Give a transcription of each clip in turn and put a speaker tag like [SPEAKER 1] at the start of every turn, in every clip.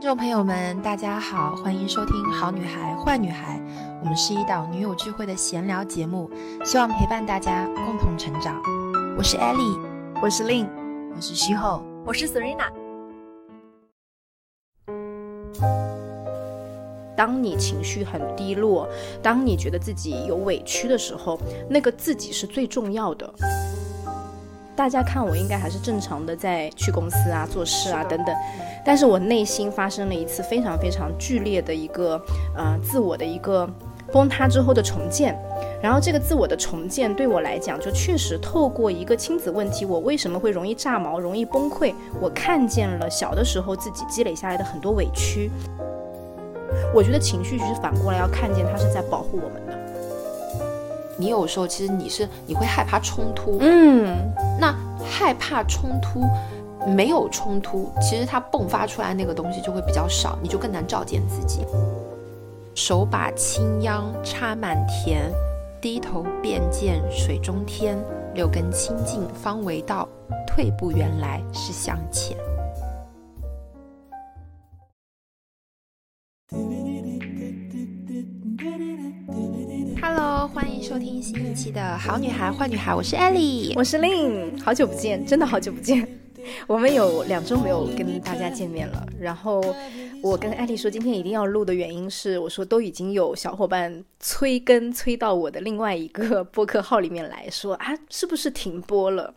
[SPEAKER 1] 听众朋友们，大家好，欢迎收听《好女孩坏女孩》，我们是一档女友聚会的闲聊节目，希望陪伴大家共同成长。我是 Ellie，
[SPEAKER 2] 我是 Lin，
[SPEAKER 3] 我是徐后，
[SPEAKER 4] 我是 Serena。
[SPEAKER 2] 当你情绪很低落，当你觉得自己有委屈的时候，那个自己是最重要的。大家看我应该还是正常的，在去公司啊、做事啊等等，但是我内心发生了一次非常非常剧烈的一个呃自我的一个崩塌之后的重建。然后这个自我的重建对我来讲，就确实透过一个亲子问题，我为什么会容易炸毛、容易崩溃？我看见了小的时候自己积累下来的很多委屈。我觉得情绪其实反过来要看见它是在保护我们的。
[SPEAKER 1] 你有时候其实你是你会害怕冲突，
[SPEAKER 2] 嗯，
[SPEAKER 1] 那害怕冲突，没有冲突，其实它迸发出来那个东西就会比较少，你就更难照见自己。手把青秧插满田，低头便见水中天。六根清净方为道，退步原来是向前。收听新一期的《好女孩坏女孩》，我是艾丽
[SPEAKER 2] 我是 Lin，好久不见，真的好久不见。我们有两周没有跟大家见面了。然后我跟艾丽说今天一定要录的原因是，我说都已经有小伙伴催更催到我的另外一个播客号里面来说啊，是不是停播了？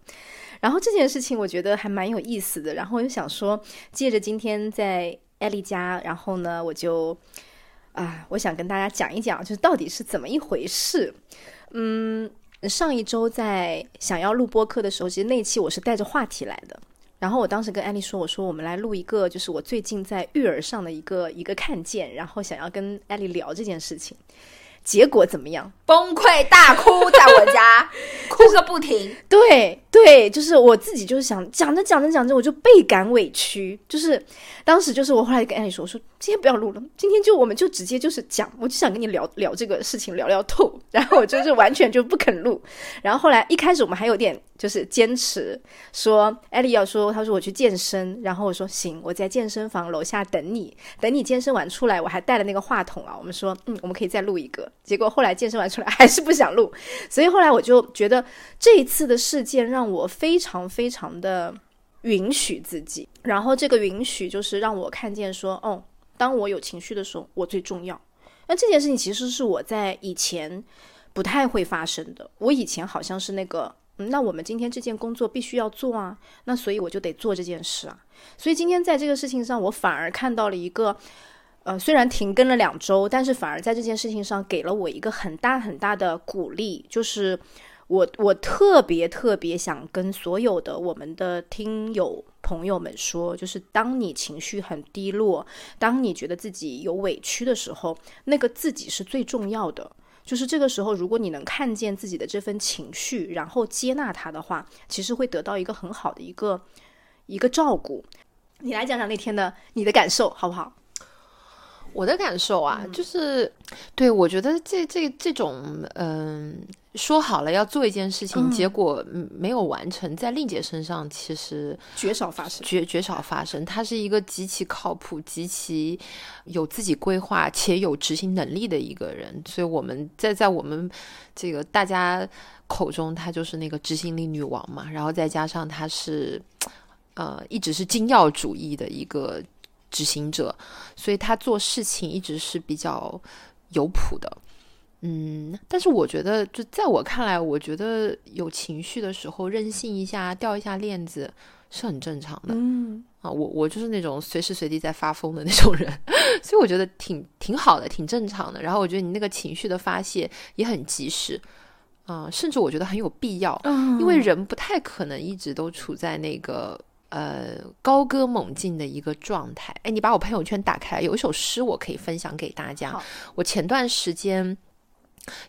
[SPEAKER 2] 然后这件事情我觉得还蛮有意思的。然后我就想说，借着今天在艾丽家，然后呢，我就。啊，我想跟大家讲一讲，就是到底是怎么一回事。嗯，上一周在想要录播客的时候，其实那期我是带着话题来的。然后我当时跟艾丽说：“我说我们来录一个，就是我最近在育儿上的一个一个看见，然后想要跟艾丽聊这件事情。”结果怎么样？
[SPEAKER 4] 崩溃大哭，在我家 哭个不停。
[SPEAKER 2] 对对，就是我自己，就是想讲着讲着讲着，我就倍感委屈。就是当时，就是我后来跟艾丽说：“我说今天不要录了，今天就我们就直接就是讲，我就想跟你聊聊这个事情，聊聊透。”然后我就是完全就不肯录。然后后来一开始我们还有点就是坚持说，艾丽要说，她说我去健身，然后我说行，我在健身房楼下等你，等你健身完出来，我还带了那个话筒啊。我们说，嗯，我们可以再录一个。结果后来健身完出来 还是不想录，所以后来我就觉得这一次的事件让我非常非常的允许自己，然后这个允许就是让我看见说，哦，当我有情绪的时候，我最重要。那这件事情其实是我在以前不太会发生的，我以前好像是那个，那我们今天这件工作必须要做啊，那所以我就得做这件事啊。所以今天在这个事情上，我反而看到了一个。呃，虽然停更了两周，但是反而在这件事情上给了我一个很大很大的鼓励。就是我我特别特别想跟所有的我们的听友朋友们说，就是当你情绪很低落，当你觉得自己有委屈的时候，那个自己是最重要的。就是这个时候，如果你能看见自己的这份情绪，然后接纳它的话，其实会得到一个很好的一个一个照顾。你来讲讲那天的你的感受好不好？
[SPEAKER 1] 我的感受啊，就是，对我觉得这这这种，嗯，说好了要做一件事情，结果没有完成，在令姐身上其实
[SPEAKER 2] 绝少发生，
[SPEAKER 1] 绝绝少发生。她是一个极其靠谱、极其有自己规划且有执行能力的一个人，所以我们在在我们这个大家口中，她就是那个执行力女王嘛。然后再加上她是，呃，一直是精要主义的一个。执行者，所以他做事情一直是比较有谱的，嗯，但是我觉得，就在我看来，我觉得有情绪的时候任性一下，掉一下链子是很正常的，
[SPEAKER 2] 嗯
[SPEAKER 1] 啊，我我就是那种随时随地在发疯的那种人，所以我觉得挺挺好的，挺正常的。然后我觉得你那个情绪的发泄也很及时，啊，甚至我觉得很有必要，因为人不太可能一直都处在那个。呃，高歌猛进的一个状态。哎，你把我朋友圈打开，有一首诗我可以分享给大家。我前段时间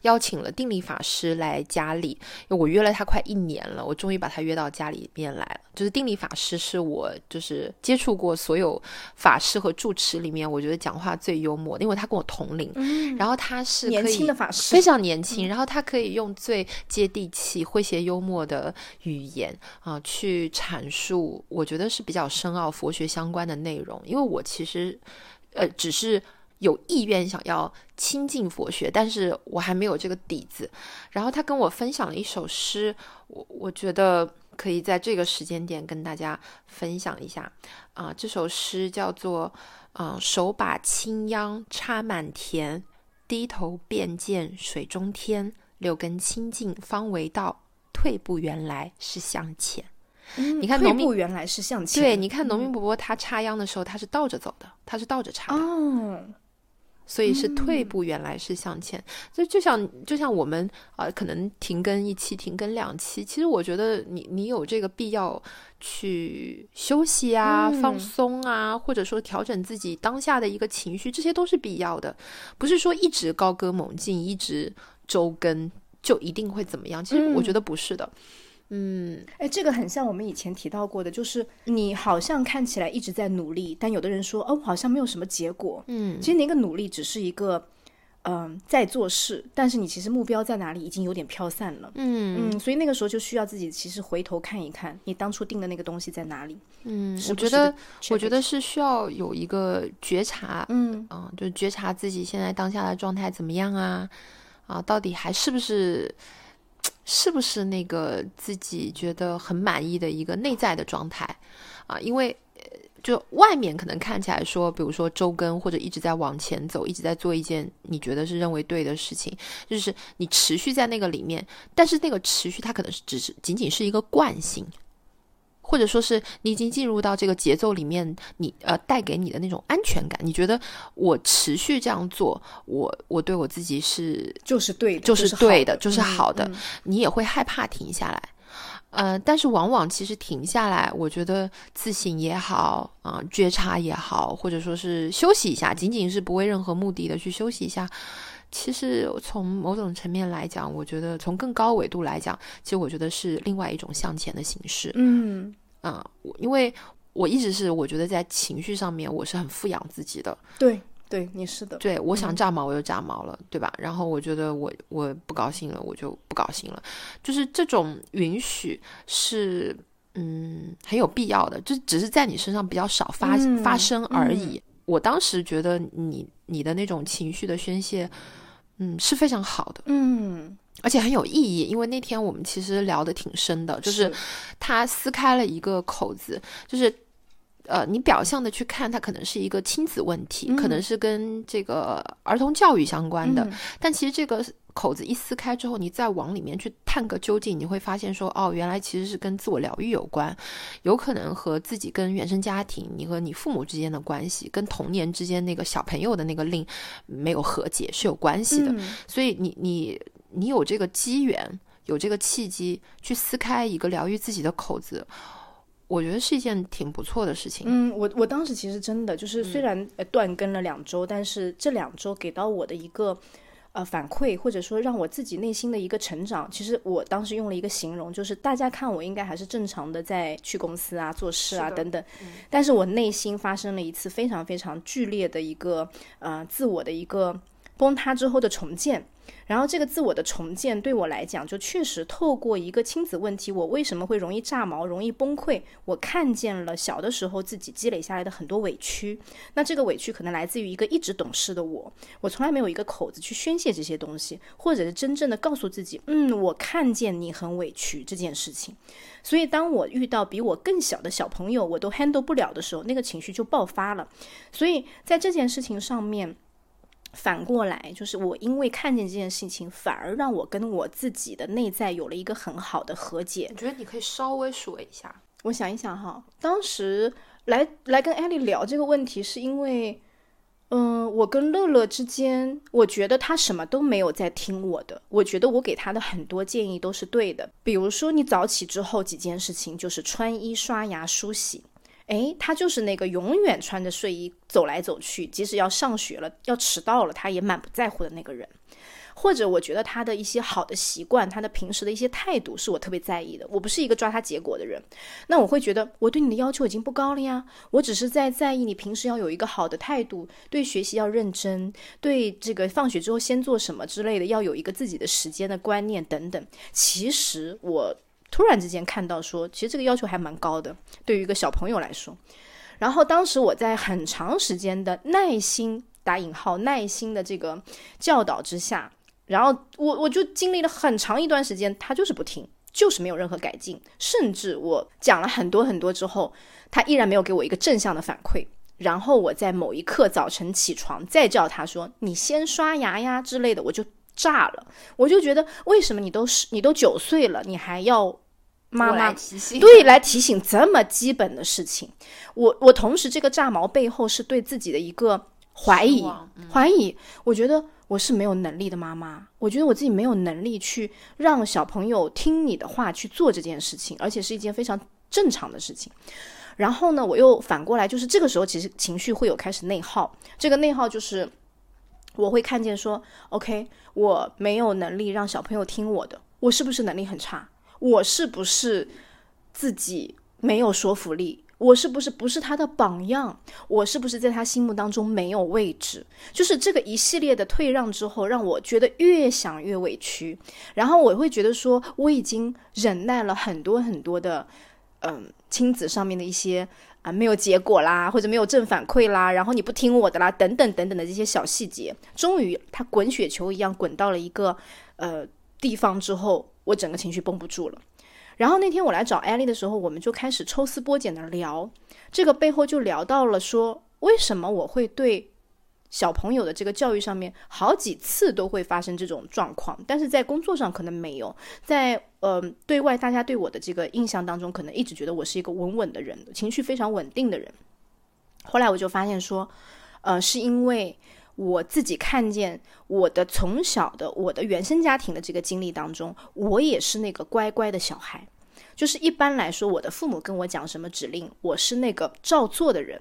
[SPEAKER 1] 邀请了定力法师来家里，因为我约了他快一年了，我终于把他约到家里面来了。就是定力法师是我就是接触过所有法师和住持里面，我觉得讲话最幽默，因为他跟我同龄，然后他是
[SPEAKER 2] 年轻的法师。
[SPEAKER 1] 非常年轻，然后他可以用最接地气、诙谐幽默的语言啊、去阐述，我觉得是比较深奥佛学相关的内容。因为我其实呃只是有意愿想要亲近佛学，但是我还没有这个底子。然后他跟我分享了一首诗，我我觉得可以在这个时间点跟大家分享一下啊、这首诗叫做啊、手把青秧插满田，低头便见水中天。六根清净方为道，退步原来是向前。
[SPEAKER 2] 嗯
[SPEAKER 1] 你看农民
[SPEAKER 2] 步原来是向前，
[SPEAKER 1] 对，你看农民伯伯他插秧的时候，他是倒着走的，他是倒着插的。
[SPEAKER 2] 哦，
[SPEAKER 1] 所以是
[SPEAKER 2] 嗯
[SPEAKER 1] 退步，原来是向前。就就像就像我们啊、呃可能停更一期，停更两期，其实我觉得你你有这个必要去休息啊、放
[SPEAKER 2] 嗯
[SPEAKER 1] 松啊，或者说调整自己当下的一个情绪，这些都是必要的。不是说一直高歌猛进，一直周更就一定会怎么样。其实我觉
[SPEAKER 2] 嗯
[SPEAKER 1] 得不是的。嗯，
[SPEAKER 2] 哎，这个很像我们以前提到过的，就是你好像看起来一直在努力，但有的人说，哦，好像没有什么结果。
[SPEAKER 1] 嗯，
[SPEAKER 2] 其实那个努力只是一个，嗯、在做事，但是你其实目标在哪里已经有点飘散了。
[SPEAKER 1] 嗯
[SPEAKER 2] 嗯，所以那个时候就需要自己其实回头看一看，你当初定的那个东西在哪里。
[SPEAKER 1] 嗯，我觉得我觉得是需要有一个觉察，
[SPEAKER 2] 嗯
[SPEAKER 1] 嗯，就觉察自己现在当下的状态怎么样啊？啊，到底还是不是是不是那个自己觉得很满意的一个内在的状态啊？因为就外面可能看起来说，比如说周更或者一直在往前走，一直在做一件你觉得是认为对的事情，就是你持续在那个里面，但是那个持续它可能是只是仅仅是一个惯性。或者说是你已经进入到这个节奏里面，你呃带给你的那种安全感，你觉得我持续这样做，我我对我自己是
[SPEAKER 2] 就是对的，
[SPEAKER 1] 就是
[SPEAKER 2] 是
[SPEAKER 1] 对的，就是好的，
[SPEAKER 2] 嗯
[SPEAKER 1] 你也会害怕停下来。呃，但是往往其实停下来，我觉得自省也好啊、觉察也好，或者说是休息一下，仅仅是不为任何目的的去休息一下。其实从某种层面来讲，我觉得从更高维度来讲，其实我觉得是另外一种向前的形式。
[SPEAKER 2] 嗯
[SPEAKER 1] 啊、我因为我一直是我觉得在情绪上面我是很富养自己的，
[SPEAKER 2] 对对，你是的，
[SPEAKER 1] 对我想炸毛我就炸毛了，对吧？然后我觉得我我不高兴了我就不高兴了，就是这种允许是嗯很有必要的，就只是在你身上比较少发、
[SPEAKER 2] 嗯
[SPEAKER 1] 发生而已。我当时觉得你你的那种情绪的宣泄，嗯是非常好的，
[SPEAKER 2] 嗯，
[SPEAKER 1] 而且很有意义，因为那天我们其实聊得挺深的，就是。他撕开了一个口子，就是呃，你表象的去看，它可能是一个亲子问题，可能是跟这个儿童教育相关的，
[SPEAKER 2] 嗯。
[SPEAKER 1] 但其实这个口子一撕开之后，你再往里面去探个究竟，你会发现说，哦，原来其实是跟自我疗愈有关，有可能和自己跟原生家庭、你和你父母之间的关系，跟童年之间那个小朋友的那个令没有和解是有关系的。
[SPEAKER 2] 嗯
[SPEAKER 1] 所以你你你有这个机缘，有这个契机去撕开一个疗愈自己的口子，我觉得是一件挺不错的事情。
[SPEAKER 2] 嗯，我我当时其实真的就是，
[SPEAKER 1] 嗯
[SPEAKER 2] 虽然呃断更了两周，但是这两周给到我的一个呃反馈，或者说让我自己内心的一个成长，其实我当时用了一个形容，就是大家看我应该还是正常的在去公司啊、做事啊等等，但是我内心发生了一次非常非常剧烈的一个呃自我的一个崩塌之后的重建。然后这个自我的重建对我来讲，就确实透过一个亲子问题，我为什么会容易炸毛、容易崩溃？我看见了小的时候自己积累下来的很多委屈，那这个委屈可能来自于一个一直懂事的我，我从来没有一个口子去宣泄这些东西，或者是真正的告诉自己，嗯，我看见你很委屈这件事情。所以当我遇到比我更小的小朋友，我都 handle 不了的时候，那个情绪就爆发了。所以在这件事情上面。反过来，就是我因为看见这件事情，反而让我跟我自己的内在有了一个很好的和解。
[SPEAKER 1] 我觉得你可以稍微说一下，
[SPEAKER 2] 我想一想哈，当时来来跟艾丽聊这个问题，是因为，嗯、我跟乐乐之间，我觉得他什么都没有在听我的，我觉得我给他的很多建议都是对的。比如说，你早起之后几件事情，就是穿衣、刷牙、梳洗。诶，他就是那个永远穿着睡衣走来走去，即使要上学了、要迟到了，他也满不在乎的那个人。或者我觉得他的一些好的习惯，他的平时的一些态度是我特别在意的。我不是一个抓他结果的人，那我会觉得我对你的要求已经不高了呀，我只是在在意你平时要有一个好的态度，对学习要认真，对这个放学之后先做什么之类的要有一个自己的时间的观念等等。其实我突然之间看到说，其实这个要求还蛮高的，对于一个小朋友来说。然后当时我在很长时间的耐心打引号耐心的这个教导之下，然后我我就经历了很长一段时间，他就是不听，就是没有任何改进，甚至我讲了很多很多之后，他依然没有给我一个正向的反馈。然后我在某一刻早晨起床再叫他说：“你先刷牙呀”之类的，我就炸了，我就觉得为什么你都是你都九岁了，你还要。妈妈
[SPEAKER 1] 提醒，
[SPEAKER 2] 对，来提醒这么基本的事情。我我同时这个炸毛背后是对自己的一个怀疑，怀疑。我觉得我是没有能力的妈妈，我觉得我自己没有能力去让小朋友听你的话去做这件事情，而且是一件非常正常的事情。然后呢，我又反过来，就是这个时候其实情绪会有开始内耗。这个内耗就是我会看见说，OK，我没有能力让小朋友听我的，我是不是能力很差？我是不是自己没有说服力？我是不是不是他的榜样？我是不是在他心目当中没有位置？就是这个一系列的退让之后，让我觉得越想越委屈。然后我会觉得说，我已经忍耐了很多很多的，嗯，亲子上面的一些啊没有结果啦，或者没有正反馈啦，然后你不听我的啦，等等等等的这些小细节，终于它滚雪球一样滚到了一个呃地方之后。我整个情绪绷不住了，然后那天我来找艾丽的时候，我们就开始抽丝剥茧的聊，这个背后就聊到了说，为什么我会对小朋友的这个教育上面好几次都会发生这种状况，但是在工作上可能没有，在呃对外大家对我的这个印象当中，可能一直觉得我是一个稳稳的人，情绪非常稳定的人。后来我就发现说，呃，是因为。我自己看见我的从小的我的原生家庭的这个经历当中，我也是那个乖乖的小孩，就是一般来说，我的父母跟我讲什么指令，我是那个照做的人。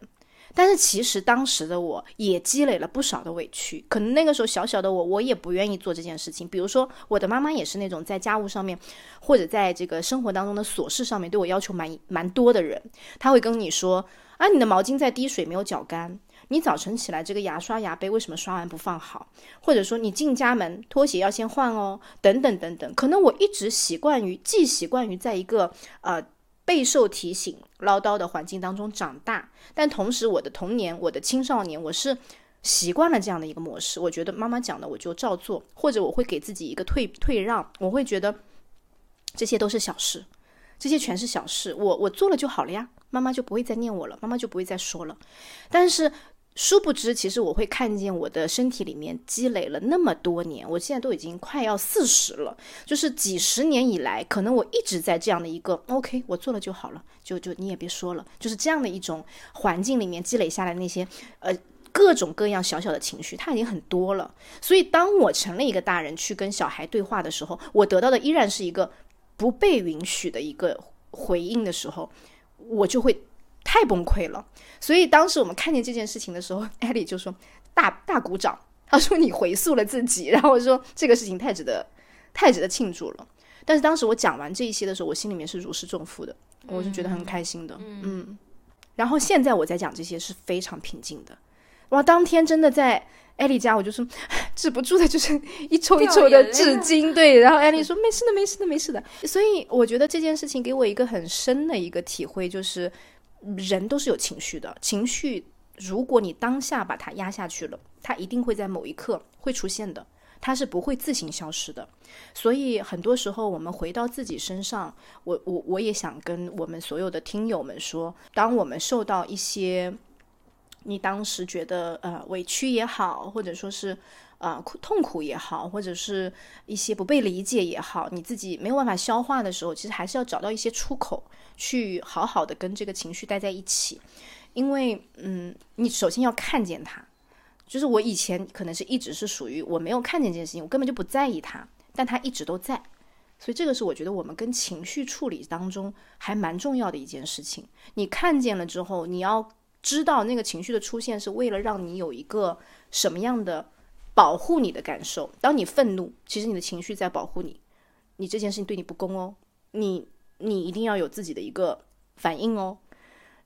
[SPEAKER 2] 但是其实当时的我也积累了不少的委屈，可能那个时候小小的我，我也不愿意做这件事情。比如说，我的妈妈也是那种在家务上面，或者在这个生活当中的琐事上面对我要求蛮蛮多的人。他会跟你说啊，你的毛巾在滴水，没有搅干。你早晨起来，这个牙刷牙杯为什么刷完不放好？或者说你进家门拖鞋要先换哦，等等等等。可能我一直习惯于，既习惯于在一个呃备受提醒、唠叨的环境当中长大，但同时我的童年、我的青少年，我是习惯了这样的一个模式。我觉得妈妈讲的我就照做，或者我会给自己一个退退让，我会觉得这些都是小事，这些全是小事，我我做了就好了呀，妈妈就不会再念我了，妈妈就不会再说了。但是。殊不知，其实我会看见我的身体里面积累了那么多年，我现在都已经快要四十了，就是几十年以来，可能我一直在这样的一个 OK，我做了就好了，就就你也别说了，就是这样的一种环境里面积累下来那些呃各种各样小小的情绪，它已经很多了。所以当我成了一个大人去跟小孩对话的时候，我得到的依然是一个不被允许的一个回应的时候，我就会。太崩溃了，所以当时我们看见这件事情的时候，艾莉就说大大鼓掌，他说你回溯了自己，然后我说这个事情太值得，太值得庆祝了。但是当时我讲完这一些的时候，我心里面是如释重负的，我是觉得很开心的，嗯。然后现在我在讲这些是非常平静的，哇，当天真的在艾丽家，我就是止不住的，就是一抽一抽的纸巾，对。然后艾丽 说没事的，没事的，没事的。所以我觉得这件事情给我一个很深的一个体会，就是。人都是有情绪的，情绪如果你当下把它压下去了，它一定会在某一刻会出现的，它是不会自行消失的。所以很多时候我们回到自己身上，我我我也想跟我们所有的听友们说，当我们受到一些你当时觉得呃委屈也好，或者说是。啊，痛苦也好，或者是一些不被理解也好，你自己没有办法消化的时候，其实还是要找到一些出口，去好好的跟这个情绪待在一起。因为，嗯，你首先要看见它。就是我以前可能是一直是属于我没有看见这件事情，我根本就不在意它，但它一直都在。所以这个是我觉得我们跟情绪处理当中还蛮重要的一件事情。你看见了之后，你要知道那个情绪的出现是为了让你有一个什么样的。保护你的感受。当你愤怒，其实你的情绪在保护你，你这件事情对你不公哦，你你一定要有自己的一个反应哦。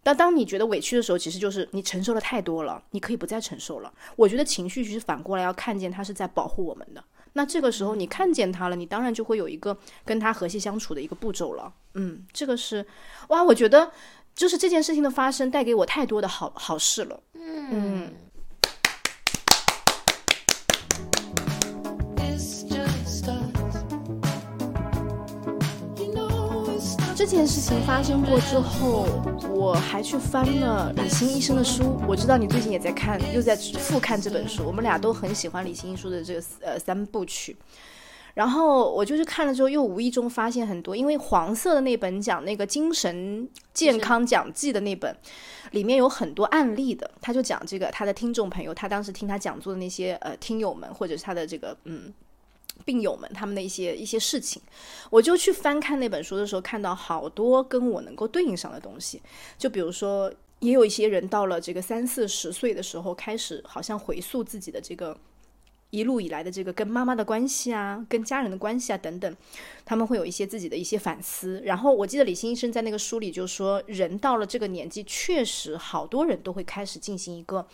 [SPEAKER 2] 但当你觉得委屈的时候，其实就是你承受的太多了，你可以不再承受了。我觉得情绪其实反过来要看见它是在保护我们的。那这个时候你看见它了，你当然就会有一个跟它和谐相处的一个步骤了。嗯，这个是哇，我觉得就是这件事情的发生带给我太多的好好事了。嗯。这件事情发生过之后，我还去翻了李欣医生的书。我知道你最近也在看，又在复看这本书。我们俩都很喜欢李欣医书的这个呃三部曲。然后我就是看了之后，又无意中发现很多，因为黄色的那本讲那个精神健康讲记的那本，里面有很多案例的。他就讲这个他的听众朋友，他当时听他讲座的那些呃听友们，或者是他的这个嗯病友们，他们的一些一些事情。我就去翻看那本书的时候，看到好多跟我能够对应上的东西。就比如说，也有一些人到了这个三四十岁的时候，开始好像回溯自己的这个一路以来的这个跟妈妈的关系啊，跟家人的关系啊等等，他们会有一些自己的一些反思。然后我记得李欣医生在那个书里就说，人到了这个年纪，确实好多人都会开始进行一个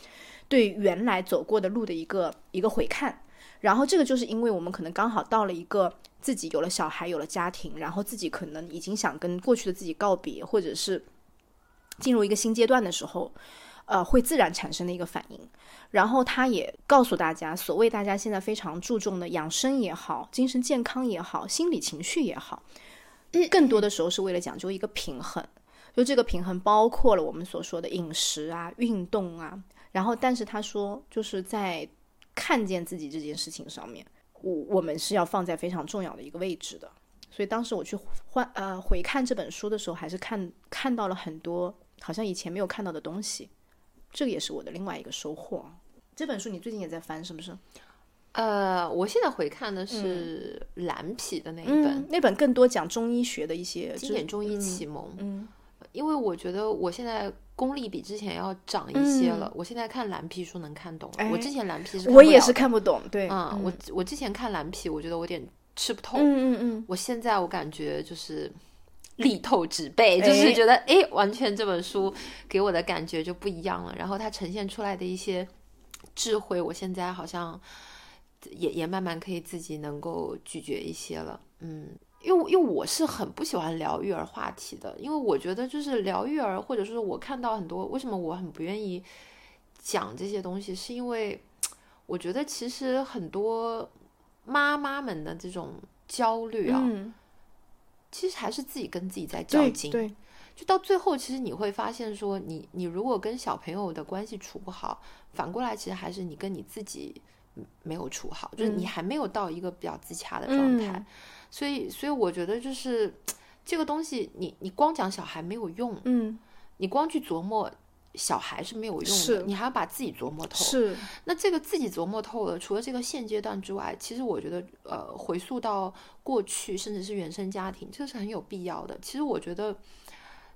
[SPEAKER 2] 对原来走过的路的一个一个回看。然后这个就是因为我们可能刚好到了一个自己有了小孩，有了家庭，然后自己可能已经想跟过去的自己告别，或者是进入一个新阶段的时候，呃，会自然产生的一个反应。然后他也告诉大家，所谓大家现在非常注重的养生也好，精神健康也好，心理情绪也好，更多的时候是为了讲究一个平衡。就这个平衡包括了我们所说的饮食啊、运动啊。然后，但是他说，就是在看见自己这件事情上面，我我们是要放在非常重要的一个位置的。所以当时我去换呃回看这本书的时候，还是看看到了很多好像以前没有看到的东西，这个也是我的另外一个收获。这本书你最近也在翻是不是？
[SPEAKER 1] 呃，我现在回看的是蓝皮的那一本
[SPEAKER 2] 嗯，那本更多讲中医学的一些
[SPEAKER 1] 经典中医启蒙》，
[SPEAKER 2] 嗯
[SPEAKER 1] 因为我觉得我现在功力比之前要长一些了。
[SPEAKER 2] 嗯
[SPEAKER 1] 我现在看蓝皮书能看懂了，
[SPEAKER 2] 哎
[SPEAKER 1] 我之前蓝皮是
[SPEAKER 2] 我也是看不懂，对，
[SPEAKER 1] 嗯，我我之前看蓝皮，我觉得我有点吃不透。
[SPEAKER 2] 嗯嗯嗯，
[SPEAKER 1] 我现在我感觉就是力透纸背，就是
[SPEAKER 2] 哎
[SPEAKER 1] 觉得诶，完全这本书给我的感觉就不一样了。然后它呈现出来的一些智慧，我现在好像也也慢慢可以自己能够咀嚼一些了。嗯，因为因为我是很不喜欢聊育儿话题的，因为我觉得就是聊育儿，或者说我看到很多，为什么我很不愿意讲这些东西，是因为我觉得其实很多妈妈们的这种焦虑啊，
[SPEAKER 2] 嗯，
[SPEAKER 1] 其实还是自己跟自己在较劲。
[SPEAKER 2] 对，
[SPEAKER 1] 就到最后，其实你会发现说你，你如果跟小朋友的关系处不好，反过来其实还是你跟你自己嗯没有处好，就是你
[SPEAKER 2] 嗯
[SPEAKER 1] 还没有到一个比较自洽的状态。
[SPEAKER 2] 嗯
[SPEAKER 1] 所以，所以我觉得就是这个东西你，你光讲小孩没有用，
[SPEAKER 2] 嗯，
[SPEAKER 1] 你光去琢磨小孩是没有用的，你还要把自己琢磨透。
[SPEAKER 2] 是，
[SPEAKER 1] 那这个自己琢磨透了，除了这个现阶段之外，其实我觉得，呃，回溯到过去，甚至是原生家庭，这是很有必要的。其实我觉得，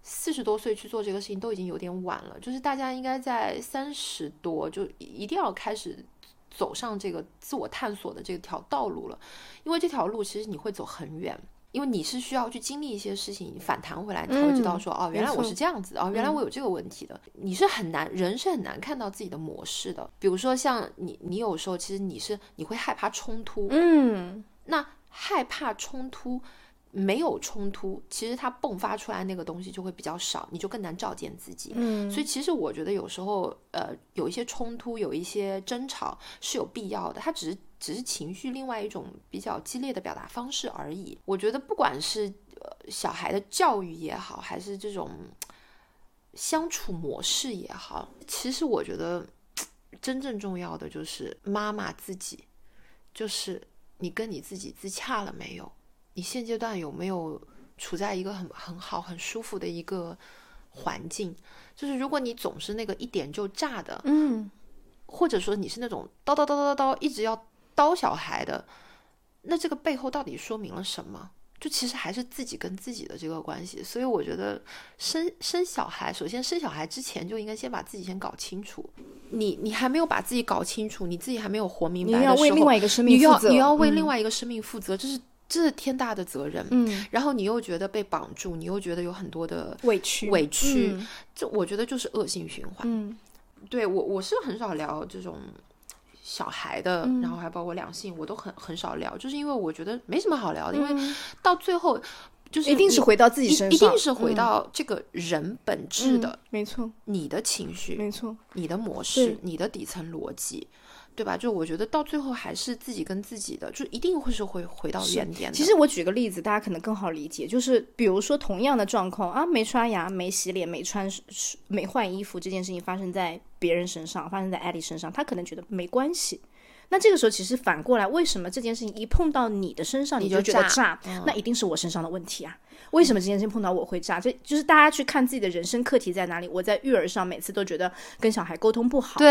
[SPEAKER 1] 四十多岁去做这个事情都已经有点晚了，就是大家应该在三十多就一定要开始走上这个自我探索的这条道路了，因为这条路其实你会走很远。因为你是需要去经历一些事情，反弹回来，你才会知道
[SPEAKER 2] 嗯
[SPEAKER 1] 说，哦，原来我是这样子的，哦，原来
[SPEAKER 2] 嗯
[SPEAKER 1] 我有这个问题的。你是很难，人是很难看到自己的模式的。比如说像你，你有时候其实你是你会害怕冲突，
[SPEAKER 2] 嗯，
[SPEAKER 1] 那害怕冲突，没有冲突，其实它迸发出来那个东西就会比较少，你就更难照见自己。
[SPEAKER 2] 嗯，
[SPEAKER 1] 所以其实我觉得有时候，呃，有一些冲突，有一些争吵是有必要的，它只是只是情绪另外一种比较激烈的表达方式而已。我觉得不管是呃小孩的教育也好，还是这种相处模式也好，其实我觉得真正重要的就是妈妈自己，就是你跟你自己自洽了没有？你现阶段有没有处在一个很很好、很舒服的一个环境？就是如果你总是那个一点就炸的，
[SPEAKER 2] 嗯，
[SPEAKER 1] 或者说你是那种叨叨叨叨叨叨一直要叨小孩的，那这个背后到底说明了什么？就其实还是自己跟自己的这个关系。所以我觉得生生小孩，首先生小孩之前就应该先把自己先搞清楚。你你还没有把自己搞清楚，你自己还没有活明白的时候，
[SPEAKER 2] 要为另外一个生命
[SPEAKER 1] 你要
[SPEAKER 2] 负责
[SPEAKER 1] 你要为
[SPEAKER 2] 嗯
[SPEAKER 1] 另外一个生命负责，这是这是天大的责任。
[SPEAKER 2] 嗯。
[SPEAKER 1] 然后你又觉得被绑住，你又觉得有很多的
[SPEAKER 2] 委屈。
[SPEAKER 1] 委屈，
[SPEAKER 2] 嗯。
[SPEAKER 1] 这我觉得就是恶性循环。
[SPEAKER 2] 嗯。
[SPEAKER 1] 对我我是很少聊这种小孩的，
[SPEAKER 2] 嗯。
[SPEAKER 1] 然后还包括两性，我都很很少聊，就是因为我觉得没什么好聊的，因为
[SPEAKER 2] 嗯
[SPEAKER 1] 到最后就是
[SPEAKER 2] 一定是回到自己身上，
[SPEAKER 1] 一定是回
[SPEAKER 2] 嗯。
[SPEAKER 1] 到这个人本质的、
[SPEAKER 2] 嗯没错。
[SPEAKER 1] 你的情绪、
[SPEAKER 2] 没错，
[SPEAKER 1] 你的模式、你的底层逻辑。对吧？就我觉得到最后还是自己跟自己的，就一定会是会回到原点的。
[SPEAKER 2] 其实我举个例子，大家可能更好理解，就是比如说同样的状况啊，没刷牙、没洗脸、没穿、没换衣服这件事情发生在别人身上，发生在艾丽身上，他可能觉得没关系。那这个时候，其实反过来，为什么这件事情一碰到你的身上，你就觉得
[SPEAKER 1] 炸
[SPEAKER 2] 炸？那一定是我身上的问题啊！为什么这件事情碰到我会炸？这就是大家去看自己的人生课题在哪里。我在育儿上每次都觉得跟小孩沟通不好，
[SPEAKER 1] 对，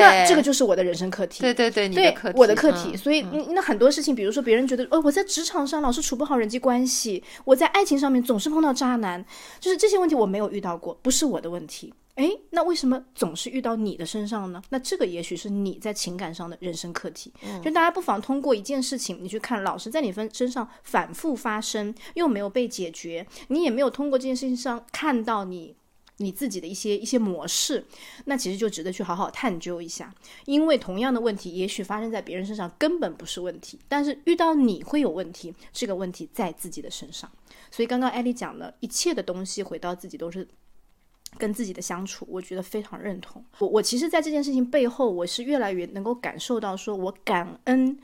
[SPEAKER 2] 那这个就是我的人生课题。
[SPEAKER 1] 对对对，你
[SPEAKER 2] 对
[SPEAKER 1] 的课题，
[SPEAKER 2] 我的课题，
[SPEAKER 1] 嗯
[SPEAKER 2] 所以嗯那很多事情，比如说别人觉得，哦，我在职场上老是处不好人际关系，我在爱情上面总是碰到渣男，就是这些问题我没有遇到过，不是我的问题。哎，那为什么总是遇到你的身上呢？那这个也许是你在情感上的人生课题。就大家不妨通过一件事情，你去看，老是在你分身上反复发生，又没有被解解决，你也没有通过这件事情上看到你你自己的一些一些模式，那其实就值得去好好探究一下。因为同样的问题，也许发生在别人身上根本不是问题，但是遇到你会有问题，这个问题在自己的身上。所以刚刚艾丽讲的一切的东西回到自己都是跟自己的相处，我觉得非常认同。我我其实，在这件事情背后，我是越来越能够感受到，说我感恩，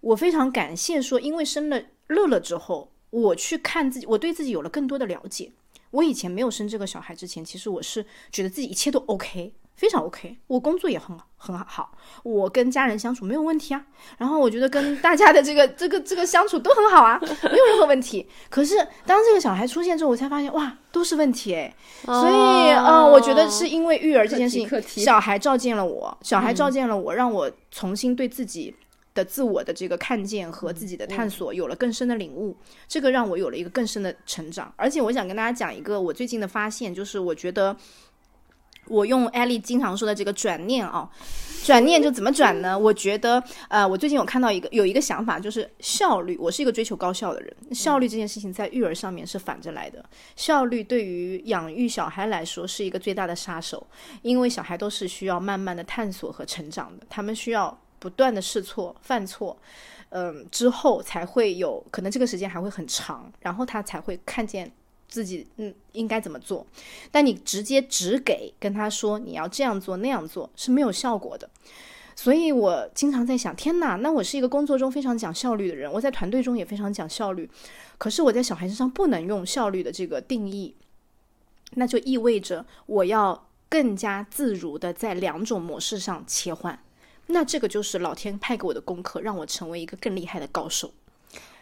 [SPEAKER 2] 我非常感谢，说因为生了乐乐之后，我去看自己，我对自己有了更多的了解。我以前没有生这个小孩之前，其实我是觉得自己一切都 OK，非常 OK，我工作也很很好，我跟家人相处没有问题啊。然后我觉得跟大家的这个这个这个相处都很好啊，没有任何问题。可是当这个小孩出现之后，我才发现哇，都是问题哎。所以嗯，我觉得是因为育儿这件事情，小孩照见了我，小孩照见了我，让我重新对自己。的自我的这个看见和自己的探索有了更深的领悟，这个让我有了一个更深的成长。而且我想跟大家讲一个我最近的发现，就是我觉得我用艾丽经常说的这个转念啊，转念就怎么转呢？我觉得呃，我最近有看到一个有一个想法，就是效率。我是一个追求高效的人，效率这件事情在育儿上面是反着来的。效率对于养育小孩来说是一个最大的杀手，因为小孩都是需要慢慢的探索和成长的，他们需要。不断的试错、犯错，嗯，之后才会有可能这个时间还会很长，然后他才会看见自己嗯应该怎么做。但你直接只给跟他说你要这样做那样做是没有效果的。所以我经常在想，天哪，那我是一个工作中非常讲效率的人，我在团队中也非常讲效率，可是我在小孩身上不能用效率的这个定义，那就意味着我要更加自如的在两种模式上切换。那这个就是老天派给我的功课，让我成为一个更厉害的高手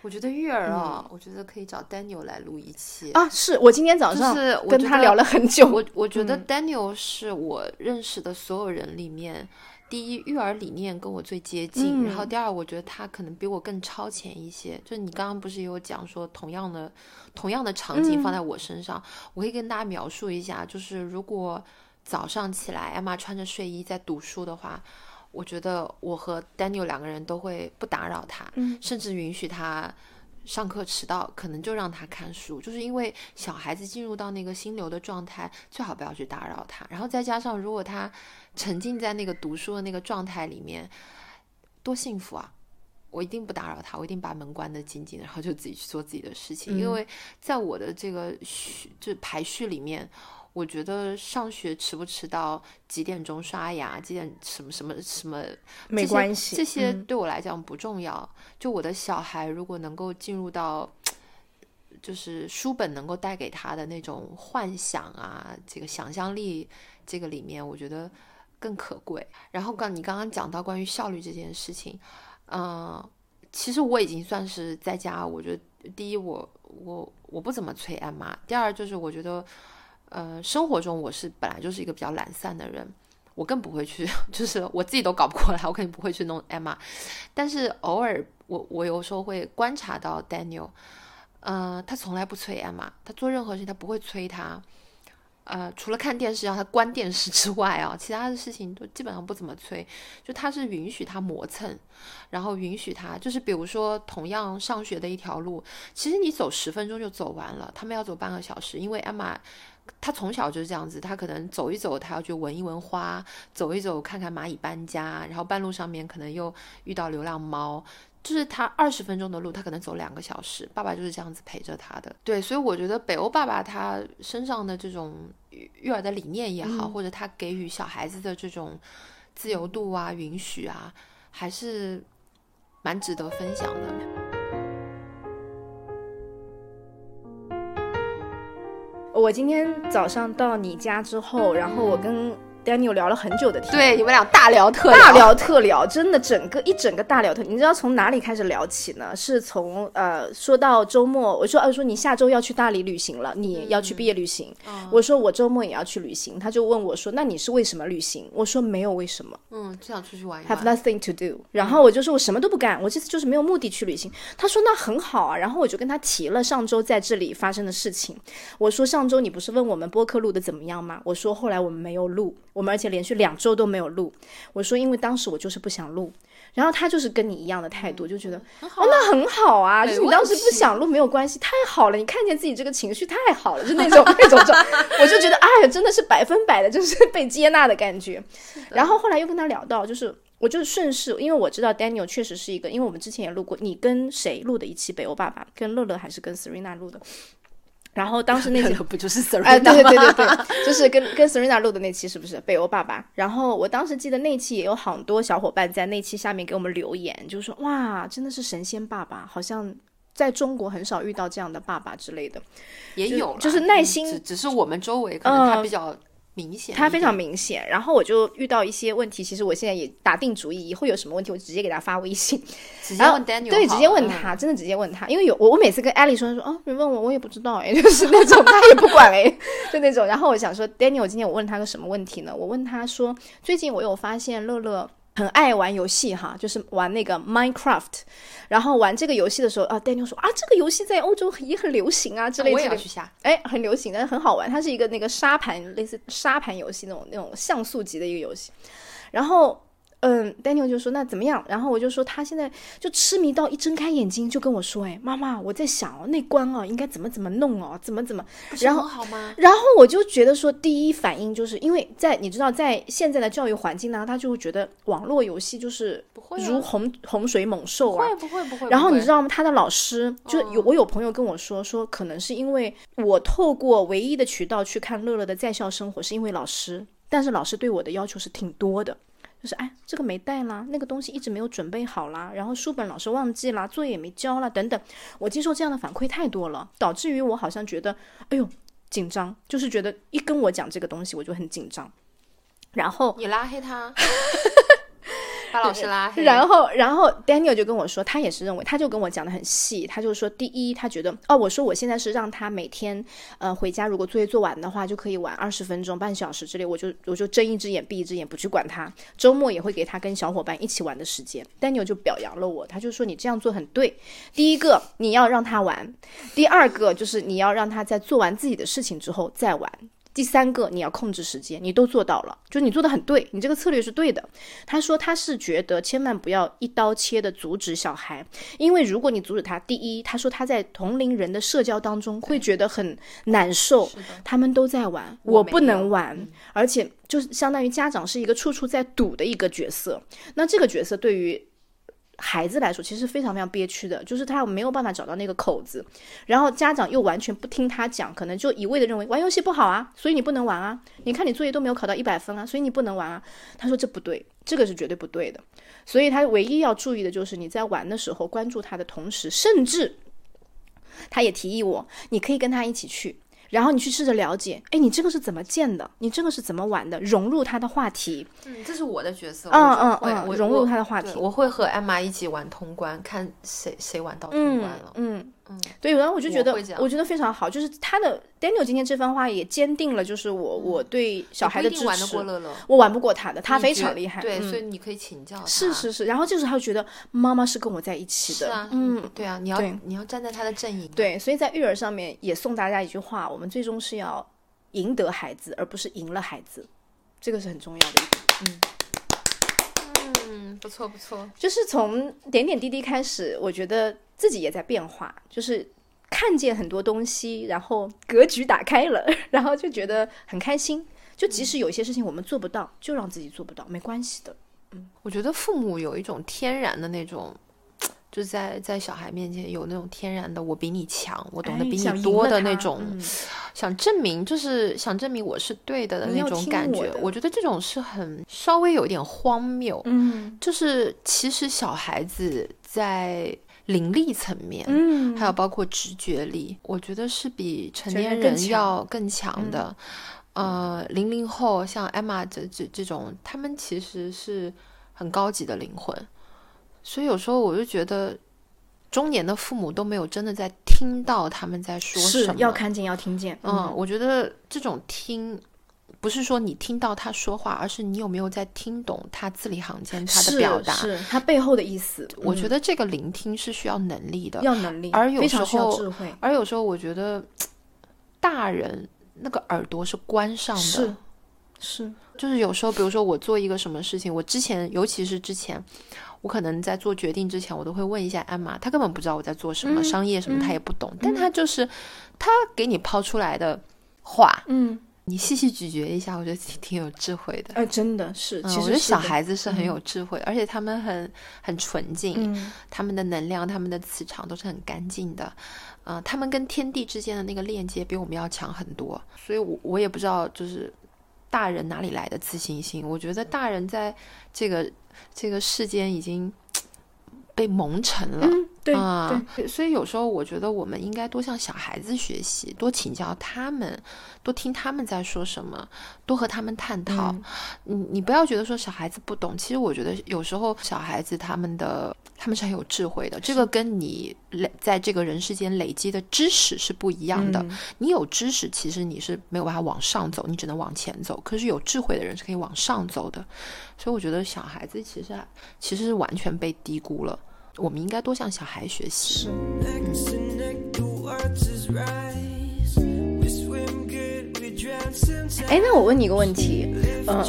[SPEAKER 1] 我觉得育儿啊，我觉得可以找 Daniel 来录一期。
[SPEAKER 2] 啊！是我今天早上
[SPEAKER 1] 是我
[SPEAKER 2] 跟他聊了很久，
[SPEAKER 1] 我我觉得 Daniel 是我认识的所有人里面，第一育儿理念跟我最接近，然后
[SPEAKER 2] 嗯
[SPEAKER 1] 第二，我觉得他可能比我更超前一些。就你刚刚不是也有讲说，同样的同样的场景放在我身上，我可以跟大家描述一下，就是如果早上起来艾玛穿着睡衣在读书的话。我觉得我和 Daniel 两个人都会不打扰他，
[SPEAKER 2] 嗯
[SPEAKER 1] 甚至允许他上课迟到，可能就让他看书，就是因为小孩子进入到那个心流的状态，最好不要去打扰他。然后再加上，如果他沉浸在那个读书的那个状态里面，多幸福啊！我一定不打扰他，我一定把门关得紧紧的，然后就自己去做自己的事情。因
[SPEAKER 2] 嗯
[SPEAKER 1] 为在我的这个序，就是排序里面。我觉得上学迟不迟到，几点钟刷牙，几点什么什么什么，
[SPEAKER 2] 没关系
[SPEAKER 1] 这些
[SPEAKER 2] 嗯
[SPEAKER 1] 对我来讲不重要。就我的小孩如果能够进入到，就是书本能够带给他的那种幻想啊，这个想象力这个里面，我觉得更可贵。然后刚你刚刚讲到关于效率这件事情，嗯、其实我已经算是在家，我觉得第一我我我不怎么催艾玛，第二就是我觉得，呃，生活中我是本来就是一个比较懒散的人。我更不会去，就是我自己都搞不过来，我肯定不会去弄 Emma。但是偶尔我我有时候会观察到 Daniel，呃，他从来不催艾玛，他做任何事情他不会催他。呃，除了看电视让他关电视之外啊，其他的事情都基本上不怎么催。就他是允许他磨蹭，然后允许他，就是比如说同样上学的一条路，其实你走十分钟就走完了，他们要走半个小时，因为艾玛。她从小就是这样子，他可能走一走，他要去闻一闻花，走一走看看蚂蚁搬家，然后半路上面可能又遇到流浪猫，就是他二十分钟的路，他可能走两个小时。爸爸就是这样子陪着他的，对，所以我觉得北欧爸爸他身上的这种育育儿的理念也好，或者他给予小孩子的这种自由度啊、允许啊，还是蛮值得分享的。
[SPEAKER 2] 我今天早上到你家之后，然后我跟 Daniel 聊了很久的天，
[SPEAKER 1] 对，你们俩大聊特聊
[SPEAKER 2] 大聊特聊，真的整个一整个大聊特。你知道从哪里开始聊起呢？是从呃说到周末，我说呃说你下周要去大理旅行了，你要去毕业旅行。我说我周末也要去旅行，他就问我说那你是为什么旅行？我说没有为什么
[SPEAKER 1] 嗯，就想出去玩一
[SPEAKER 2] ，have。nothing to do。然后我就说我什么都不干，我这次就是没有目的去旅行。他说那很好啊，然后我就跟他提了上周在这里发生的事情。我说上周你不是问我们播客录的怎么样吗？我说后来我们没有录，我们而且连续两周都没有录。我说因为当时我就是不想录，然后他就是跟你一样的态度，就觉得哦那很好啊，就是你当时不想录没有关系，太好了，你看见自己这个情绪太好了，就那种那种状，我就觉得哎呀真的是百分百的就是 被接纳的感觉。然后后来又跟他聊到就是。我就是顺势，因为我知道 Daniel 确实是一个，因为我们之前也录过，你跟谁录的一期北欧爸爸？跟乐乐还是跟 Serena 录的？然后当时那期
[SPEAKER 1] 不就是 Serena
[SPEAKER 2] 哎，对对对对对，就是跟跟 Serena 录的那期是不是北欧爸爸？然后我当时记得那期也有很多小伙伴在那期下面给我们留言，就是说哇，真的是神仙爸爸，好像在中国很少遇到这样的爸爸之类的。
[SPEAKER 1] 也有啦
[SPEAKER 2] 就是耐
[SPEAKER 1] 嗯
[SPEAKER 2] 心
[SPEAKER 1] 只只是我们周围可能他
[SPEAKER 2] 嗯
[SPEAKER 1] 比较明显
[SPEAKER 2] 他非常明显，然后我就遇到一些问题，其实我现在也打定主意，以后有什么问题我直接给他发微信，然 后
[SPEAKER 1] 直接问 Daniel
[SPEAKER 2] 对，直接问
[SPEAKER 1] 好
[SPEAKER 2] 他，真的直接问他，因为有我我每次跟艾丽说说哦，你问我我也不知道哎，就是那种他也不管哎，就那种。然后我想说，Daniel 今天我问他个什么问题呢？我问他说，最近我有发现乐乐。很爱玩游戏哈，就是玩那个 Minecraft，然后玩这个游戏的时候啊，Daniel 说啊，这个游戏在欧洲也很流行啊之类的我。
[SPEAKER 1] 也要去下。
[SPEAKER 2] 哎，很流行，但是很好玩。它是一个那个沙盘，类似沙盘游戏那种那种像素级的一个游戏。然后，嗯，Daniel 就说那怎么样？然后我就说他现在就痴迷到一睁开眼睛就跟我说，哎，妈妈，我在想哦，那关哦应该怎么怎么弄哦，怎么怎么。然后
[SPEAKER 1] 很好吗？
[SPEAKER 2] 然后我就觉得说，第一反应就是因为在你知道，在现在的教育环境呢，他就会觉得网络游戏就是
[SPEAKER 1] 不会啊
[SPEAKER 2] 如洪洪水猛兽啊，
[SPEAKER 1] 会不会不会？
[SPEAKER 2] 然后你知道吗？他的老师就有我有朋友跟我说，说可能是因为我透过唯一的渠道去看乐乐的在校生活，是因为老师，但是老师对我的要求是挺多的。就是哎，这个没带啦，那个东西一直没有准备好啦，然后书本老师忘记啦，作业也没交啦，等等。我接受这样的反馈太多了，导致于我好像觉得，哎呦，紧张，就是觉得一跟我讲这个东西，我就很紧张。然后
[SPEAKER 1] 你拉黑他，把老师拉黑，
[SPEAKER 2] 然后，然后 Daniel 就跟我说，他也是认为，他就跟我讲的很细，他就说，第一，他觉得，哦，我说我现在是让他每天，呃，回家如果作业做完的话，就可以玩二十分钟、半小时之类，我就我就睁一只眼闭一只眼，不去管他。周末也会给他跟小伙伴一起玩的时间。Daniel 就表扬了我，他就说你这样做很对。第一个，你要让他玩；第二个，就是你要让他在做完自己的事情之后再玩。第三个，你要控制时间，你都做到了，就你做的很对，你这个策略是对的。他说他是觉得千万不要一刀切的阻止小孩，因为如果你阻止他，第一，他说他在同龄人的社交当中会觉得很难受，他们都在玩，我不能玩，而且就是相当于家长是一个处处在赌的一个角色。那这个角色对于孩子来说，其实非常非常憋屈的，就是他没有办法找到那个口子，然后家长又完全不听他讲，可能就一味的认为玩游戏不好啊，所以你不能玩啊。你看你作业都没有考到一百分啊，所以你不能玩啊。他说这不对，这个是绝对不对的。所以他唯一要注意的就是你在玩的时候关注他的同时，甚至他也提议我，你可以跟他一起去。然后你去试着了解，哎，你这个是怎么建的？你这个是怎么玩的？融入他的话题，
[SPEAKER 1] 嗯，这是我的角色，
[SPEAKER 2] 嗯嗯嗯，
[SPEAKER 1] 我
[SPEAKER 2] 融入他的话题。
[SPEAKER 1] 对我会和艾玛一起玩通关，看谁谁玩到通
[SPEAKER 2] 嗯
[SPEAKER 1] 关了。
[SPEAKER 2] 嗯，
[SPEAKER 1] 嗯，
[SPEAKER 2] 对，然后我就觉得
[SPEAKER 1] 我
[SPEAKER 2] 觉得非常好，就是他的 Daniel 今天这番话也坚定了，就是我我对小孩的支持
[SPEAKER 1] 过。乐乐，
[SPEAKER 2] 我玩不过他的，他非常厉害。
[SPEAKER 1] 对，
[SPEAKER 2] 嗯
[SPEAKER 1] 所以你可以请教他。
[SPEAKER 2] 是是是，然后就是他就觉得妈妈是跟我在一起的，
[SPEAKER 1] 是啊，
[SPEAKER 2] 嗯，
[SPEAKER 1] 对啊，你要
[SPEAKER 2] 对
[SPEAKER 1] 你要站在他的阵营。
[SPEAKER 2] 对，所以在育儿上面也送大家一句话：我们最终是要赢得孩子，而不是赢了孩子，这个是很重要的一点。
[SPEAKER 1] 嗯，不错不错。
[SPEAKER 2] 就是从点点滴滴开始，我觉得自己也在变化，就是看见很多东西，然后格局打开了，然后就觉得很开心。就即使有一些事情我们做不到，就让自己做不到，没关系的。
[SPEAKER 1] 嗯我觉得父母有一种天然的那种，就在在小孩面前有那种天然的我比你强，我懂得比你多的那种，
[SPEAKER 2] 嗯
[SPEAKER 1] 想证明就是想证明我是对的的那种感觉。
[SPEAKER 2] 我
[SPEAKER 1] 我觉得这种是很稍微有点荒谬。
[SPEAKER 2] 嗯
[SPEAKER 1] 就是其实小孩子在灵力层面，
[SPEAKER 2] 嗯
[SPEAKER 1] 还有包括直觉力，我觉得是比成
[SPEAKER 2] 成
[SPEAKER 1] 年人要更强的。呃，零零后像 Emma 这这这种，他们其实是很高级的灵魂，所以有时候我就觉得，中年的父母都没有真的在听到他们在说什么。
[SPEAKER 2] 要看见要听见。
[SPEAKER 1] 嗯，我觉得这种听。不是说你听到他说话，而是你有没有在听懂他字里行间他的表达。
[SPEAKER 2] 是他背后的意思。
[SPEAKER 1] 我觉
[SPEAKER 2] 得
[SPEAKER 1] 得这个聆听是需要能力的，
[SPEAKER 2] 要能力，
[SPEAKER 1] 而有时候
[SPEAKER 2] 智慧。
[SPEAKER 1] 而有时候我觉得大人那个耳朵是关上的，
[SPEAKER 2] 是是，
[SPEAKER 1] 就是有时候，比如说我做一个什么事情，我之前，尤其是之前，我可能在做决定之前，我都会问一下安玛，她根本不知道我在做什么，
[SPEAKER 2] 嗯
[SPEAKER 1] 商业什么
[SPEAKER 2] 嗯
[SPEAKER 1] 她也不懂，但她就是她给你抛出来的话，
[SPEAKER 2] 嗯，
[SPEAKER 1] 你细细咀嚼一下，我觉得挺挺有智慧的。
[SPEAKER 2] 呃，真的是，
[SPEAKER 1] 嗯，
[SPEAKER 2] 其实
[SPEAKER 1] 我觉得小孩子是很有智慧，而且他们很很纯净，
[SPEAKER 2] 嗯
[SPEAKER 1] 他们的能量、他们的磁场都是很干净的，呃，他们跟天地之间的那个链接比我们要强很多，所以我我也不知道就是大人哪里来的自信心，我觉得大人在这个这个世间已经被蒙尘了。
[SPEAKER 2] 嗯，对
[SPEAKER 1] 啊
[SPEAKER 2] 对，
[SPEAKER 1] 所以有时候我觉得我们应该多向小孩子学习，多请教他们，多听他们在说什么，多和他们探讨。
[SPEAKER 2] 嗯
[SPEAKER 1] 你你不要觉得说小孩子不懂，其实我觉得有时候小孩子他们的他们是很有智慧的，这个跟你累在这个人世间累积的知识是不一样的。
[SPEAKER 2] 嗯
[SPEAKER 1] 你有知识，其实你是没有办法往上走，你只能往前走。可是有智慧的人是可以往上走的，所以我觉得小孩子其实其实是完全被低估了。我们应该多向小孩学习。
[SPEAKER 2] 哎，那我问你一个问题，呃，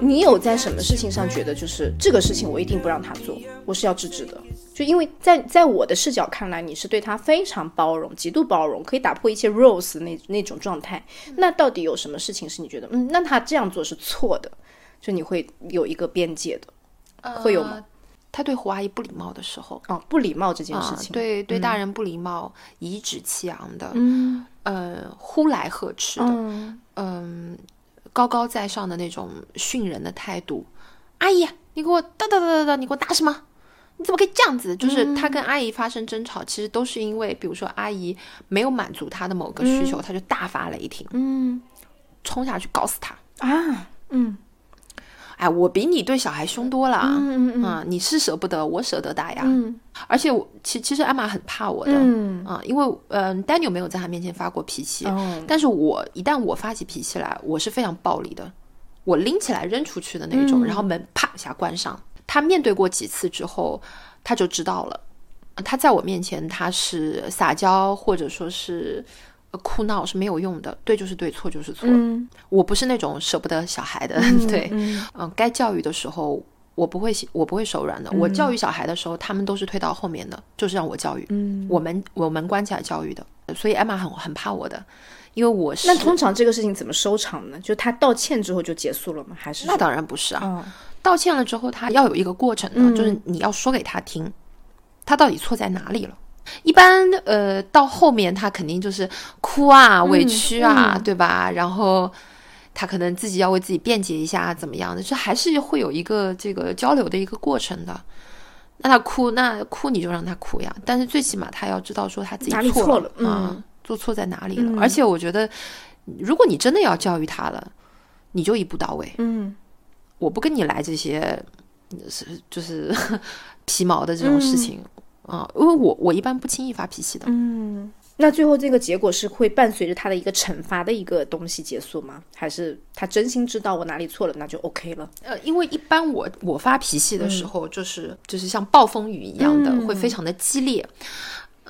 [SPEAKER 2] 你有在什么事情上觉得就是这个事情我一定不让他做，我是要制止的？就因为在在我的视角看来，你是对他非常包容，极度包容，可以打破一切 rules 那那种状态。那到底有什么事情是你觉得，嗯，那他这样做是错的？就你会有一个边界的，会有吗
[SPEAKER 1] 呃他对胡阿姨不礼貌的时候，
[SPEAKER 2] 哦，不礼貌这件事
[SPEAKER 1] 啊，
[SPEAKER 2] 情，，
[SPEAKER 1] 对对大人不礼貌、颐指气昂的，
[SPEAKER 2] 嗯
[SPEAKER 1] 呃，呼来喝斥的，
[SPEAKER 2] 嗯
[SPEAKER 1] 嗯，高高在上的那种训人的态度。阿姨，你给我哒哒哒哒哒，你给我打什么？你怎么可以这样子？就是他跟阿姨发生争吵，其实都是因为，比如说阿姨没有满足他的某个需求，他就大发雷霆，
[SPEAKER 2] 嗯
[SPEAKER 1] 冲下去搞死他。
[SPEAKER 2] 啊，嗯
[SPEAKER 1] 哎，我比你对小孩凶多了，
[SPEAKER 2] 嗯嗯
[SPEAKER 1] 嗯，你是舍不得，我舍得打呀。
[SPEAKER 2] 嗯
[SPEAKER 1] 而且我其其实艾玛很怕我的，
[SPEAKER 2] 嗯
[SPEAKER 1] 啊，因为嗯、丹尼尔没有在他面前发过脾气，
[SPEAKER 2] 哦
[SPEAKER 1] 但是我一旦我发起脾气来，我是非常暴力的，我拎起来扔出去的那种，
[SPEAKER 2] 嗯
[SPEAKER 1] 然后门啪一下关上。他面对过几次之后，他就知道了。他在我面前，他是撒娇或者说是呃哭闹是没有用的，对就是对，错就是错。
[SPEAKER 2] 嗯
[SPEAKER 1] 我不是那种舍不得小孩的，对，
[SPEAKER 2] 嗯
[SPEAKER 1] 嗯，该教育的时候，我不会我不会手软的。我教育小孩的时候，他们都是推到后面的，就是让我教育。
[SPEAKER 2] 嗯。
[SPEAKER 1] 我们我们关起来教育的，所以艾玛很很怕我的，因为我是
[SPEAKER 2] 那通常这个事情怎么收场呢？就他道歉之后就结束了吗？还是
[SPEAKER 1] 那当然不是啊，
[SPEAKER 2] 哦
[SPEAKER 1] 道歉了之后，他要有一个过程的，
[SPEAKER 2] 嗯
[SPEAKER 1] 就是你要说给他听，他到底错在哪里了。一般呃，到后面他肯定就是哭啊、委屈啊，
[SPEAKER 2] 嗯
[SPEAKER 1] 对吧？然后他可能自己要为自己辩解一下，怎么样的？这还是会有一个这个交流的一个过程的。那他哭，那哭你就让他哭呀，但是最起码他要知道说他自己
[SPEAKER 2] 哪里
[SPEAKER 1] 错
[SPEAKER 2] 错了
[SPEAKER 1] 啊
[SPEAKER 2] 嗯，
[SPEAKER 1] 做错在哪里了。
[SPEAKER 2] 嗯
[SPEAKER 1] 而且我觉得，如果你真的要教育他了，你就一步到位。
[SPEAKER 2] 嗯
[SPEAKER 1] 我不跟你来这些，是就是 皮毛的这种事情。啊，因为我我一般不轻易发脾气的。
[SPEAKER 2] 嗯，那最后这个结果是会伴随着他的一个惩罚的一个东西结束吗？还是他真心知道我哪里错了，那就 OK 了？
[SPEAKER 1] 呃，因为一般我我发脾气的时候，就是、就是像暴风雨一样的，
[SPEAKER 2] 嗯
[SPEAKER 1] 会非常的激烈，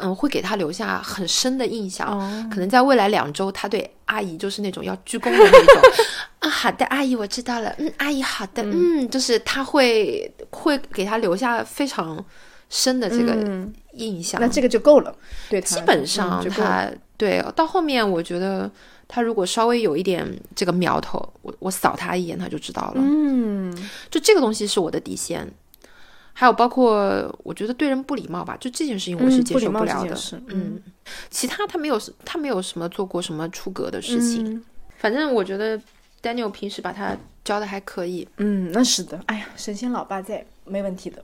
[SPEAKER 1] 嗯，会给他留下很深的印象。
[SPEAKER 2] 哦
[SPEAKER 1] 可能在未来两周，他对阿姨就是那种要鞠躬的那种 啊，好的，阿姨我知道了，嗯，阿姨好的，嗯，就是他会会给他留下非常深的这个
[SPEAKER 2] 嗯
[SPEAKER 1] 印象。
[SPEAKER 2] 那这个就够了，对他
[SPEAKER 1] 基本上他、对到后面，我觉得他如果稍微有一点这个苗头，我我扫他一眼他就知道了。
[SPEAKER 2] 嗯
[SPEAKER 1] 就这个东西是我的底线。还有包括我觉得对人不礼貌吧，就这件事情我是接
[SPEAKER 2] 受不
[SPEAKER 1] 了的。嗯，其他他没有他没有什么做过什么出格的事情。
[SPEAKER 2] 嗯
[SPEAKER 1] 反正我觉得 Daniel 平时把他教的还可以，
[SPEAKER 2] 嗯，那是的，哎呀，神仙老爸在，没问题的。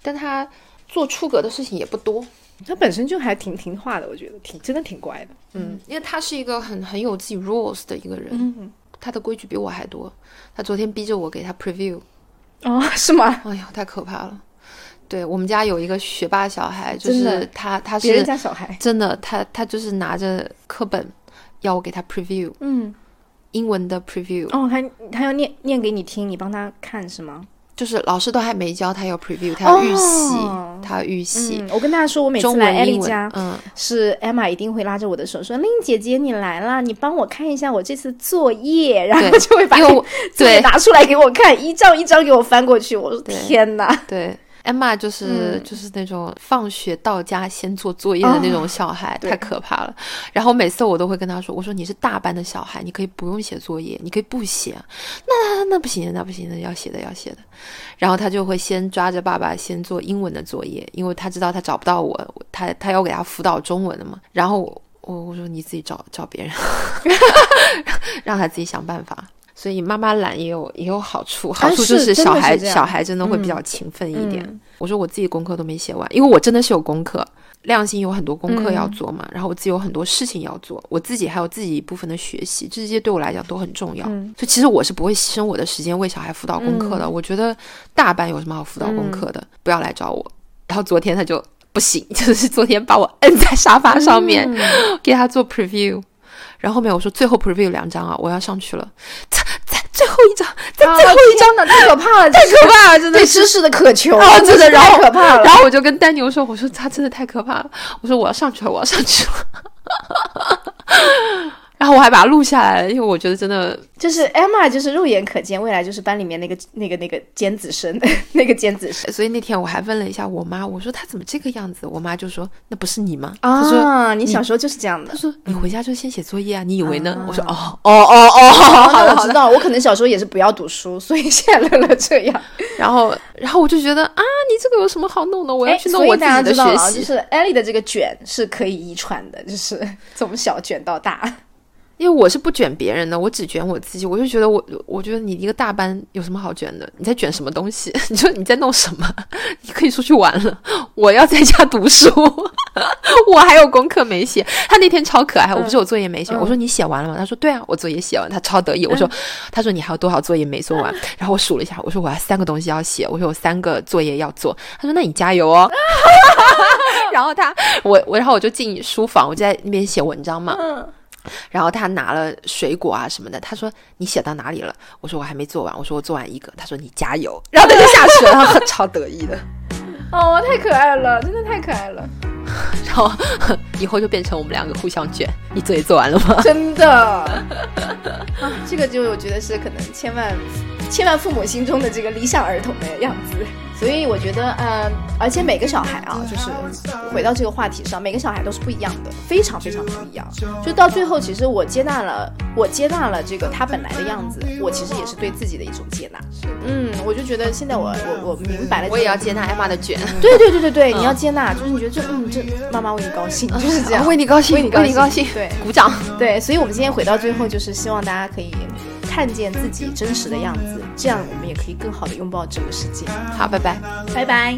[SPEAKER 1] 但他做出格的事情也不多。
[SPEAKER 2] 他本身就还挺听话的，我觉得挺真的挺乖的。
[SPEAKER 1] 嗯，因为他是一个很很有自己 rules 的一个人，
[SPEAKER 2] 嗯，
[SPEAKER 1] 他的规矩比我还多。他昨天逼着我给他 preview，
[SPEAKER 2] 哦，是吗？
[SPEAKER 1] 哎呀，太可怕了。对我们家有一个学霸小孩，就是他，他是
[SPEAKER 2] 别人家小孩。
[SPEAKER 1] 真的，他他就是拿着课本要我给他 preview
[SPEAKER 2] 嗯，
[SPEAKER 1] 英文的 preview，、
[SPEAKER 2] 哦，他他要念念给你听，你帮他看是吗？
[SPEAKER 1] 就是老师都还没教他要 preview，他要预习，
[SPEAKER 2] 哦
[SPEAKER 1] 他要预习、
[SPEAKER 2] 嗯，我跟大家说，我每次来艾丽家，，
[SPEAKER 1] 嗯，
[SPEAKER 2] 是 Emma 一定会拉着我的手说：“令姐姐你来啦，你帮我看一下我这次作业。”然后就会把
[SPEAKER 1] 我
[SPEAKER 2] 作业
[SPEAKER 1] 对
[SPEAKER 2] 拿出来给我看，一张一张给我翻过去。我说：“天哪
[SPEAKER 1] 对。Emma 就是、
[SPEAKER 2] 嗯
[SPEAKER 1] 就是那种放学到家先做作业的那种小孩，
[SPEAKER 2] 对
[SPEAKER 1] 太可怕了。然后每次我都会跟他说：“我说你是大班的小孩，你可以不用写作业，你可以不写。那那那不行，那不行，那要写的要写的。”然后他就会先抓着爸爸先做英文的作业，因为他知道他找不到我，我他他要给他辅导中文的嘛。然后我我我说你自己找找别人，让他自己想办法。所以妈妈懒也有也有好处，好处就是小孩、小孩真的会比
[SPEAKER 2] 嗯
[SPEAKER 1] 较勤奋一点。
[SPEAKER 2] 嗯
[SPEAKER 1] 我说我自己功课都没写完，因为我真的是有功课，亮星有很多功课要
[SPEAKER 2] 嗯
[SPEAKER 1] 做嘛，然后我自己有很多事情要做，我自己还有自己一部分的学习，这些对我来讲都很重要。
[SPEAKER 2] 嗯
[SPEAKER 1] 所以其实我是不会牺牲我的时间为小孩辅导功课的。我觉得大班有什么好辅导功课的，不要来找我。然后昨天他就不行，就是昨天把我摁在沙发上面、
[SPEAKER 2] 嗯
[SPEAKER 1] 给他做 preview，然后后面我说最后 preview 两张啊，我要上去了，最后一张。
[SPEAKER 2] 的，太可怕了，太
[SPEAKER 1] 可怕了，真的
[SPEAKER 2] 对知识的渴求，
[SPEAKER 1] 啊，真的，然
[SPEAKER 2] 太
[SPEAKER 1] 后
[SPEAKER 2] 可怕了。
[SPEAKER 1] 然后我就跟丹牛说：“我说他真的太可怕了，我说我要上去了，我要上去了。”然后我还把它录下来了，因为我觉得真的
[SPEAKER 2] 就是 Emma，就是肉眼可见，未来就是班里面那个那个那个尖子生，那个尖子生
[SPEAKER 1] 所以那天我还问了一下我妈，我说她怎么这个样子？我妈就说那不是你吗？她说
[SPEAKER 2] 啊！你小时候就是这样的
[SPEAKER 1] 她。说你回家就先写作业啊，你以为呢？
[SPEAKER 2] 啊
[SPEAKER 1] 我说哦哦哦哦，好。
[SPEAKER 2] 我知道，我可能小时候也是不要读书，所以现在乐乐这样。
[SPEAKER 1] 然后然后我就觉得啊，你这个有什么好弄的？我要
[SPEAKER 2] 哎
[SPEAKER 1] 去弄我自己的学
[SPEAKER 2] 知道了，就
[SPEAKER 1] 习。
[SPEAKER 2] 是艾丽的这个卷是可以遗传的，就是从小卷到大。
[SPEAKER 1] 因为我是不卷别人的，我只卷我自己。我就觉得我，我觉得你一个大班有什么好卷的？你在卷什么东西？你说你在弄什么？你可以出去玩了，我要在家读书，我还有功课没写。他那天超可爱，我不是有作业没写，
[SPEAKER 2] 嗯
[SPEAKER 1] 我说你写完了吗？他说对啊，我作业写完。他超得意，我说，他说你还有多少作业没做完？然后我数了一下，我说我还三个东西要写，我说有三个作业要做。他说那你加油哦。然后他，我我，然后我就进书房，我就在那边写文章嘛。
[SPEAKER 2] 嗯，
[SPEAKER 1] 然后他拿了水果啊什么的，他说你写到哪里了？我说我还没做完，我说我做完一个，他说你加油，然后他就下去了，他很超得意的。
[SPEAKER 2] 哦，太可爱了，真的太可爱了，
[SPEAKER 1] 然后以后就变成我们两个互相卷，你作业做完了吗？
[SPEAKER 2] 真的。啊，这个就我觉得是可能千万千万父母心中的这个理想儿童的样子。所以我觉得，嗯，而且每个小孩啊，就是回到这个话题上，每个小孩都是不一样的，非常非常不一样。就到最后，其实我接纳了，我接纳了这个他本来的样子，我其实也是对自己的一种接纳。嗯，我就觉得现在我我我明白了，
[SPEAKER 1] 我也要接纳艾玛的卷，
[SPEAKER 2] 对对对对对，你要接纳，就是你觉得这嗯这妈妈为你高兴，就是这样，
[SPEAKER 1] 为你高兴，
[SPEAKER 2] 为你
[SPEAKER 1] 为你高兴，
[SPEAKER 2] 对
[SPEAKER 1] 鼓掌。
[SPEAKER 2] 对，所以我们今天回到最后，就是希望大家可以看见自己真实的样子，这样我们也可以更好的拥抱这个世界。
[SPEAKER 1] 好，拜拜。
[SPEAKER 2] 拜拜。